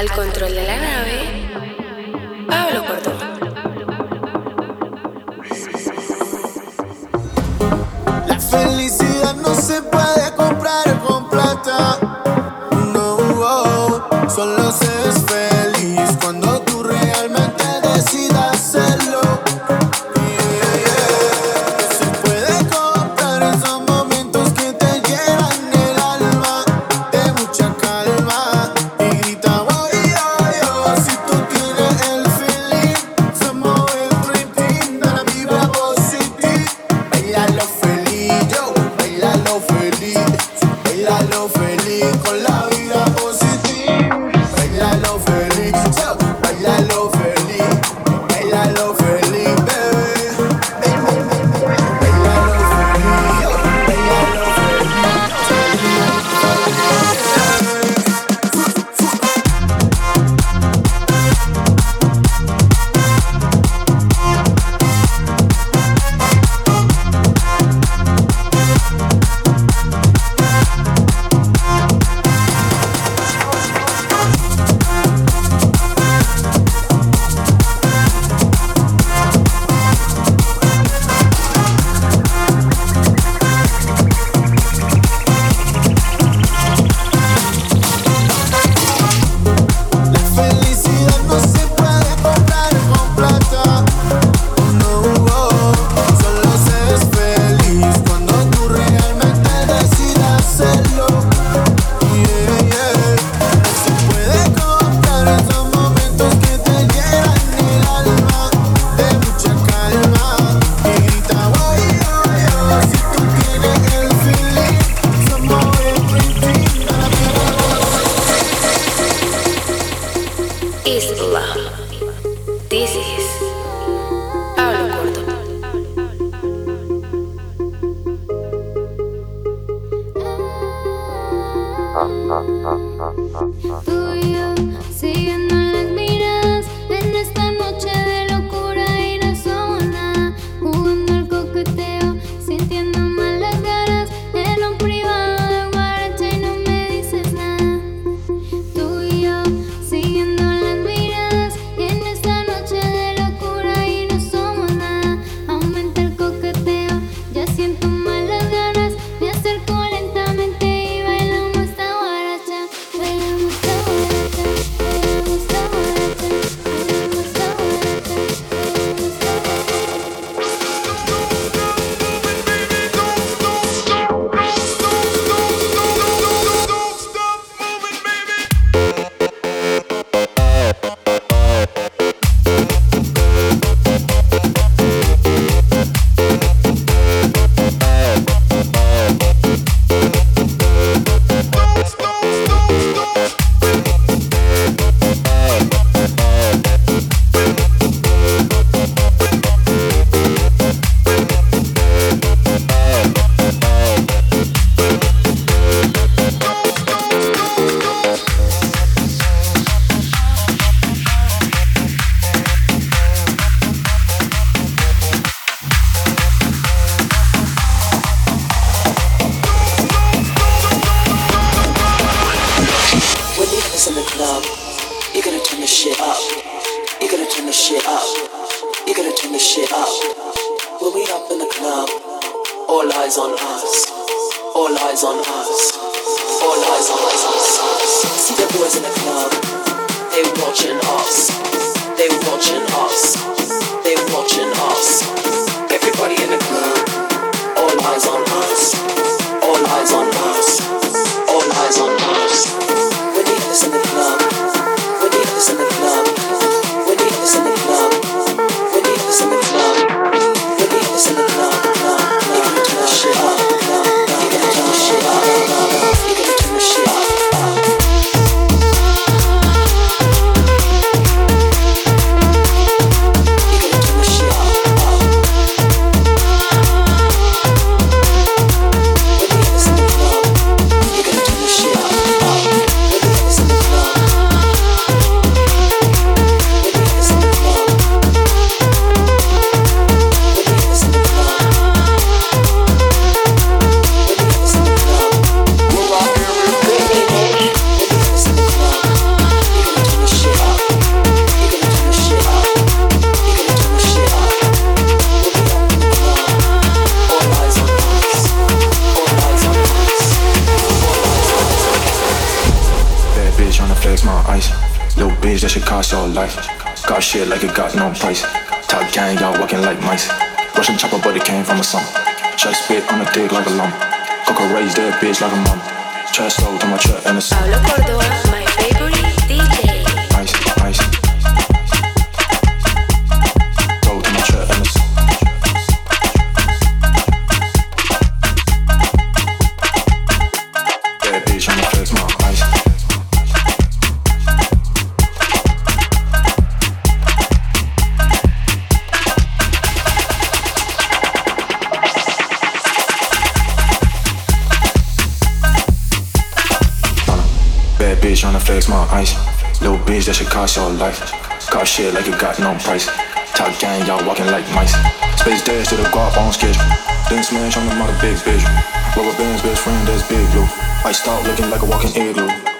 Al control de la nave, Pablo Cordón. La felicidad no se puede comprar con plata. No, oh, solo se Uh, uh, uh, uh, uh. Top gang, y'all walking like mice. Russian chopper, but it came from a sun. Shot spit on a dick like a lump. Cocker raised that bitch like a mum. Chest low to my chest and a son. my eyes. Little bitch, that should cost your life. Cost shit like you got no price. Top gang, y'all walking like mice. Space dash to the golf on schedule. Then smash on the mother big bitch. Rubber bands, best friend, that's big blue. I stop looking like a walking igloo.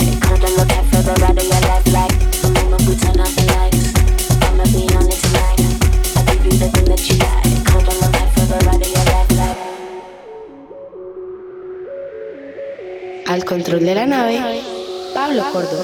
control de la nave, Pablo Córdoba.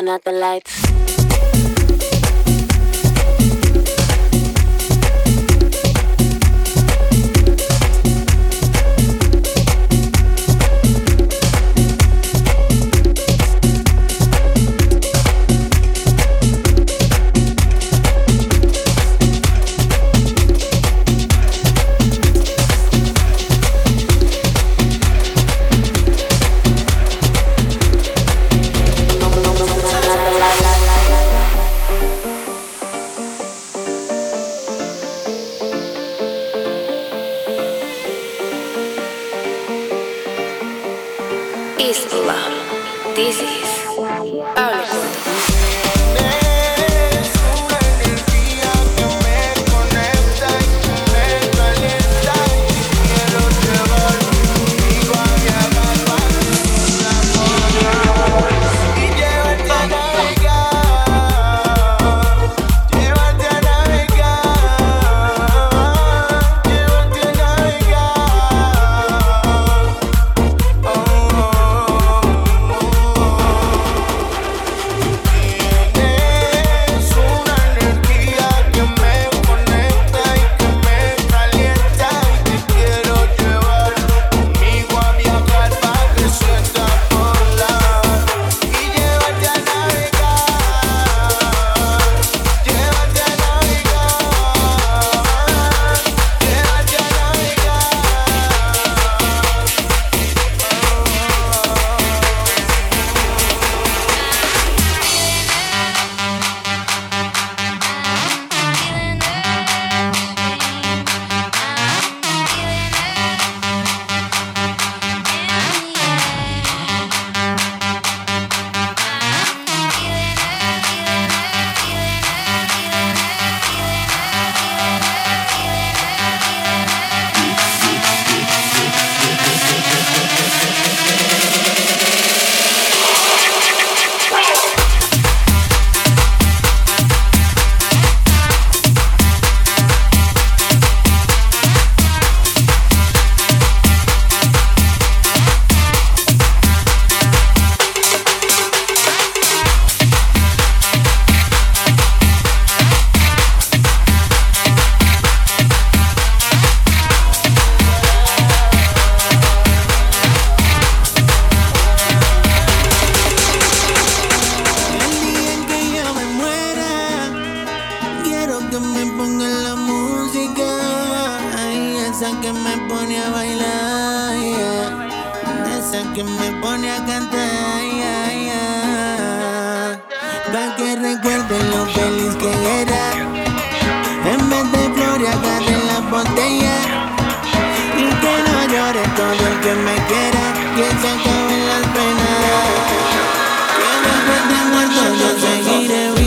turn out the lights. is love. This is. que me pone a bailar, esa que me pone a cantar. Yeah, yeah. Pa' que recuerde lo feliz que era. En vez de flores agarre la botella. Y que no llore todo el que me quiera, que se acaben las penas. Que después de muerto yo seguiré.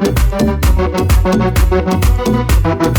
Thank you.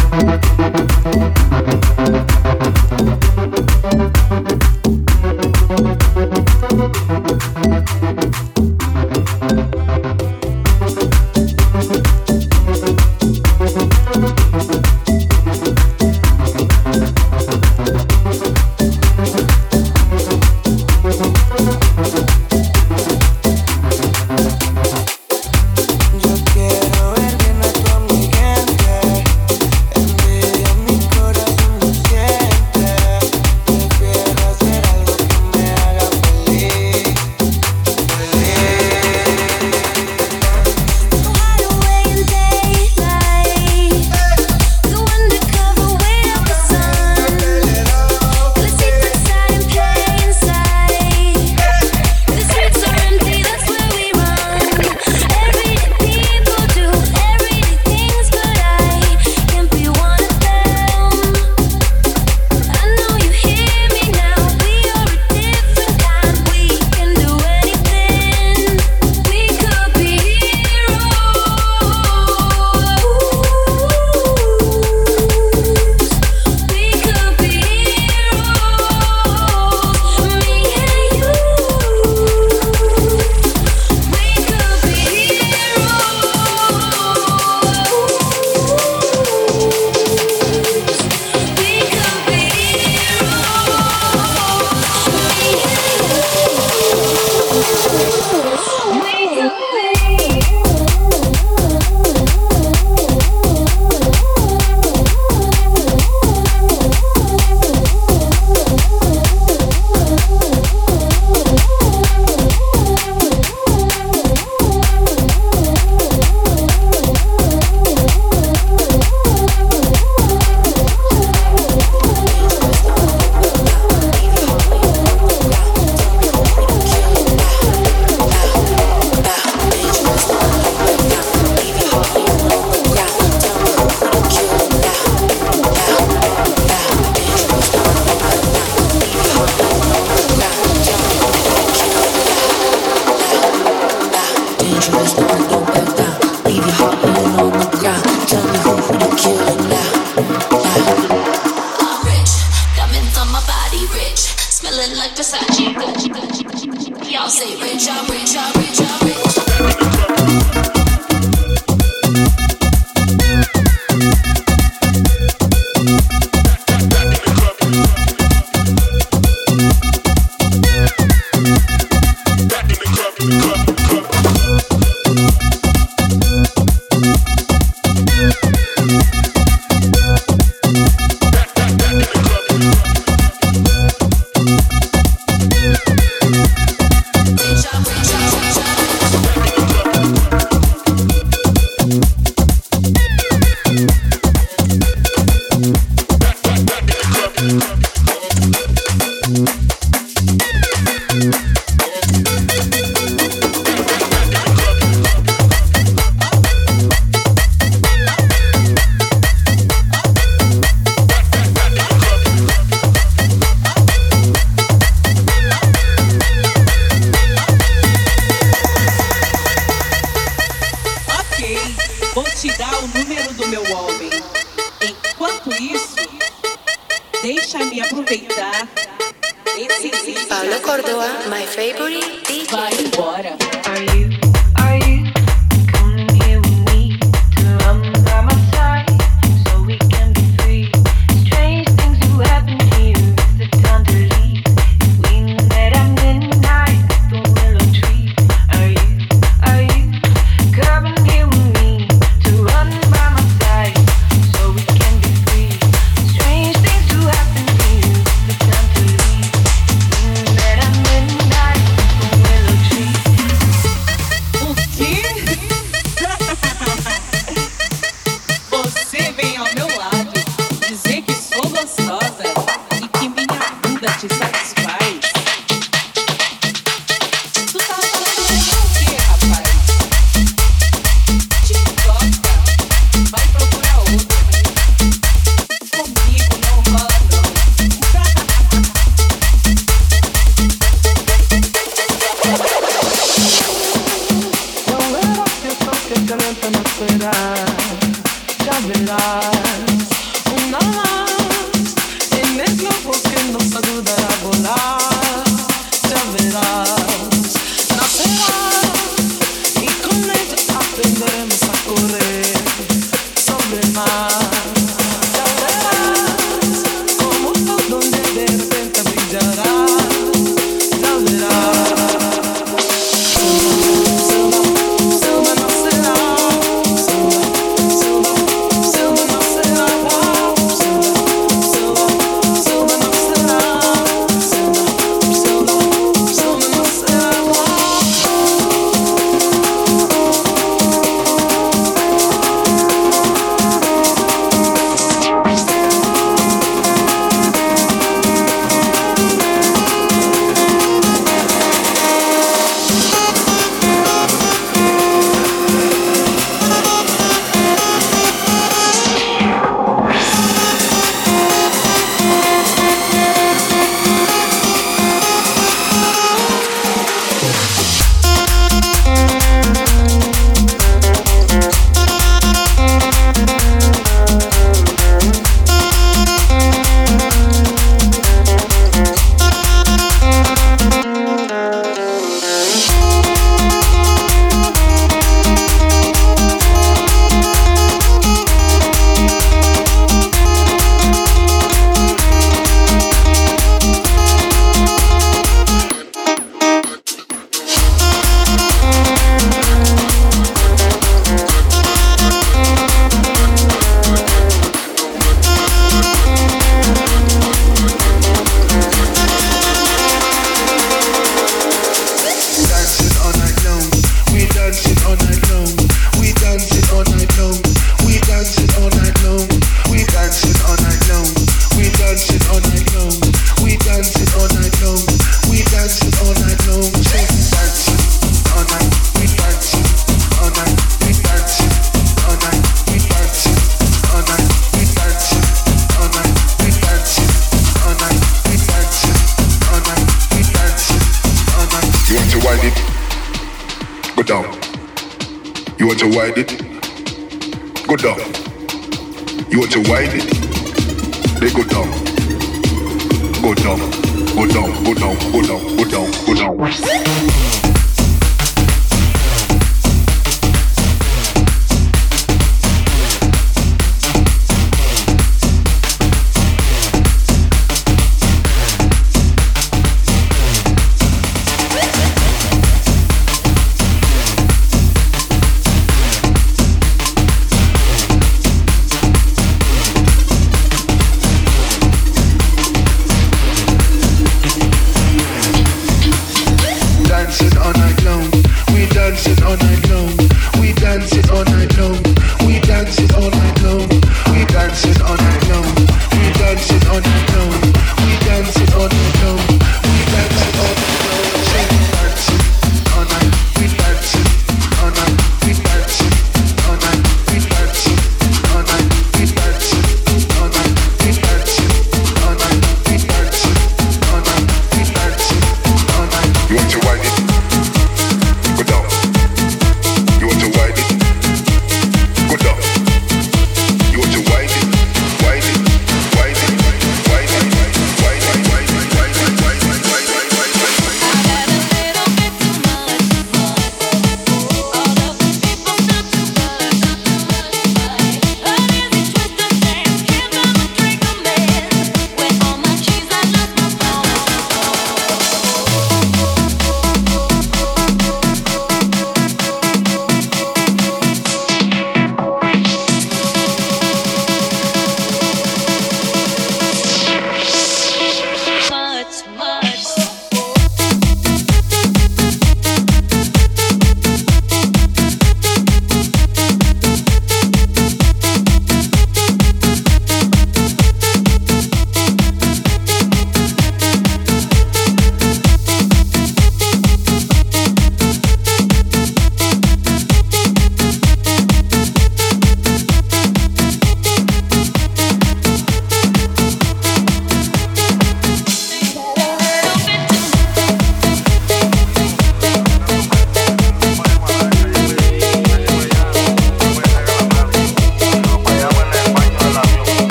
down. You want to wide it? Go down. You want to wide it? They go down. Go down. Go down. Go down. Go down. Go down. Go down. Go down.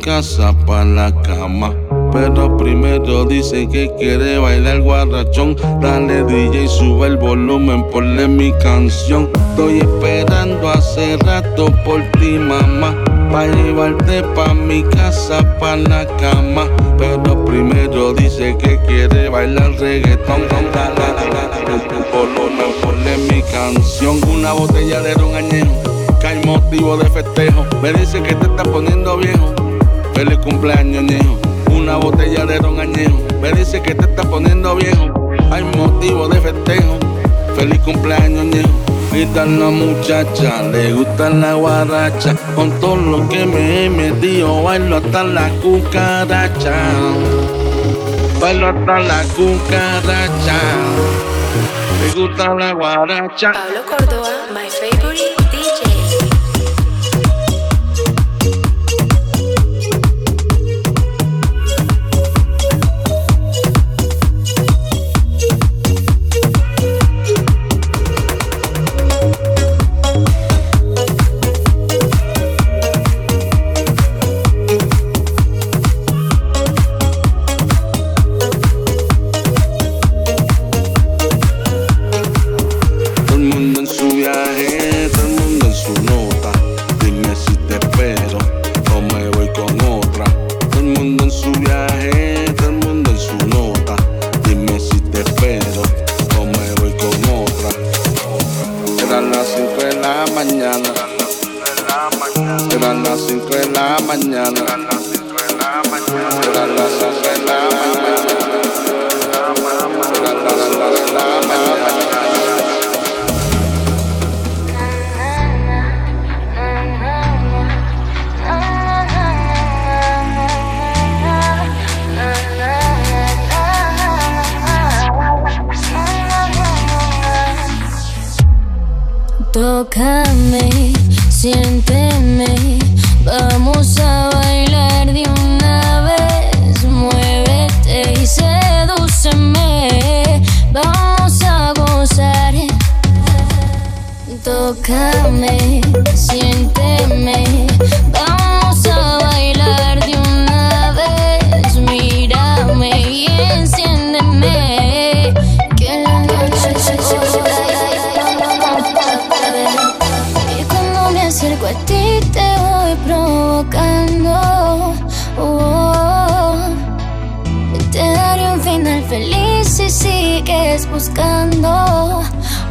Casa, pa' la cama. Pero primero dice que quiere bailar guarrachón. Dale DJ, sube el volumen, ponle mi canción. Estoy esperando hace rato por ti, mamá. Pa' llevarte pa' mi casa, pa' la cama. Pero primero dice que quiere bailar reggaetón. Volumen, ponle mi canción. Una botella de ron añejo, que hay motivo de festejo. Me dice que te está poniendo viejo. Feliz cumpleaños, ñejo una botella de ron añejo. Me dice que te está poniendo viejo. Hay motivo de festejo. Feliz cumpleaños, ñejo. Grita la muchacha, le gusta la guaracha. Con todo lo que me he metido, bailo hasta la cucaracha. Bailo hasta la cucaracha. Le gusta la guaracha. Pablo Córdoba, my favorite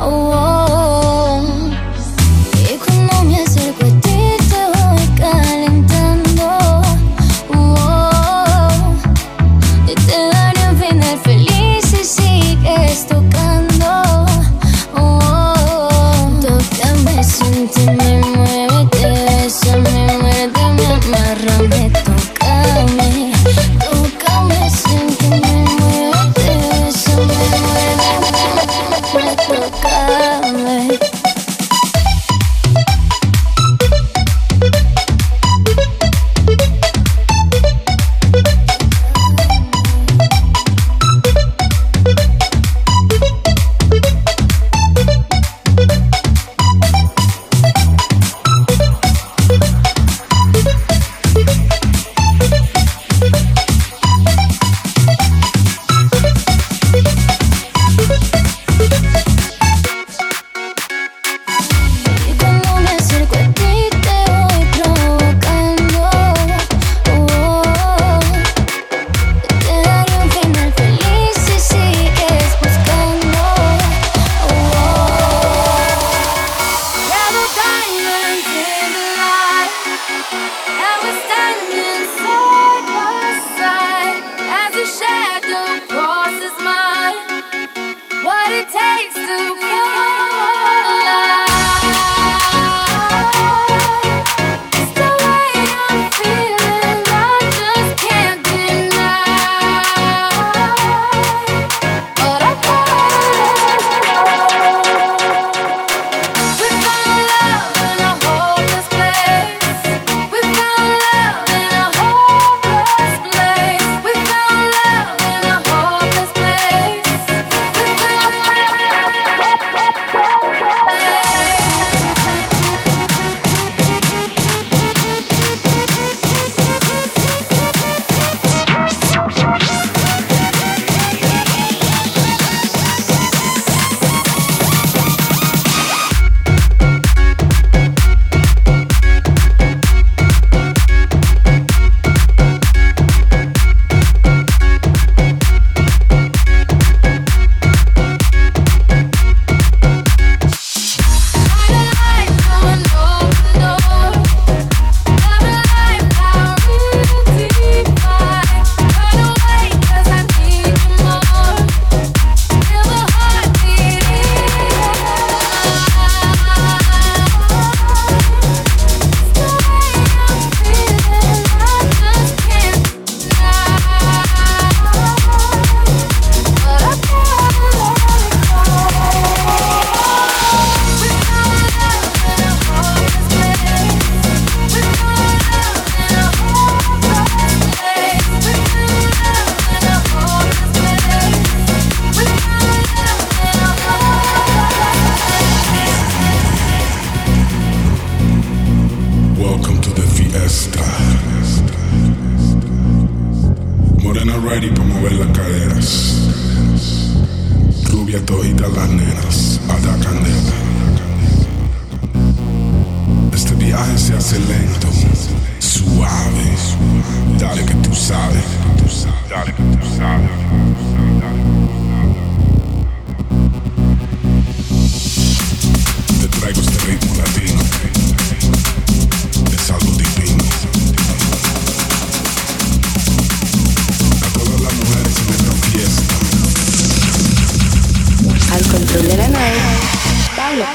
Oh,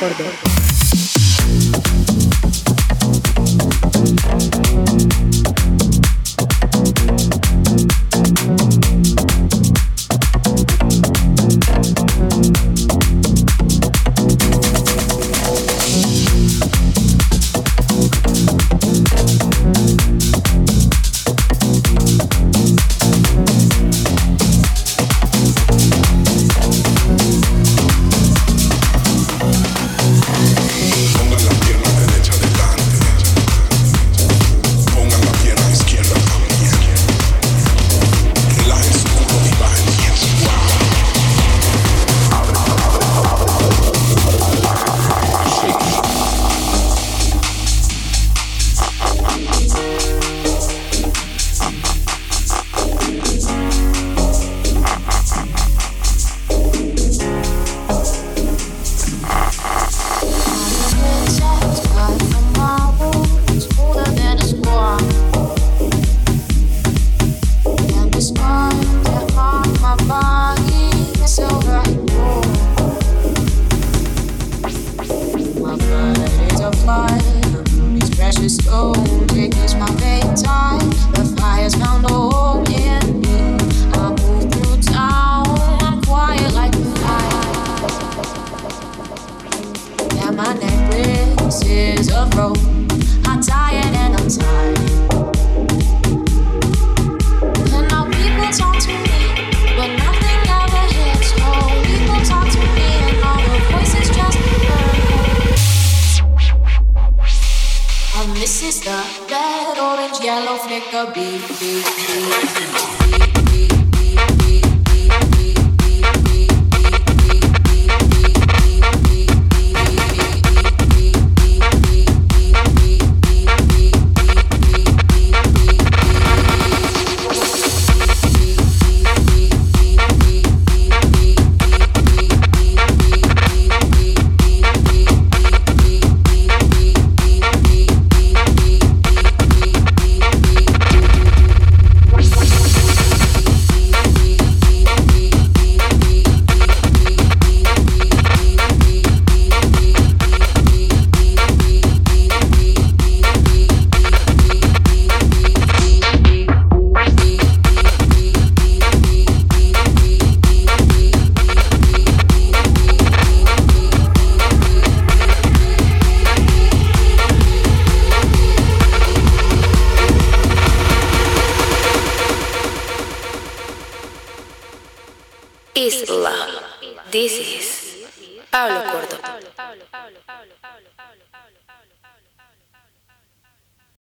Acorde.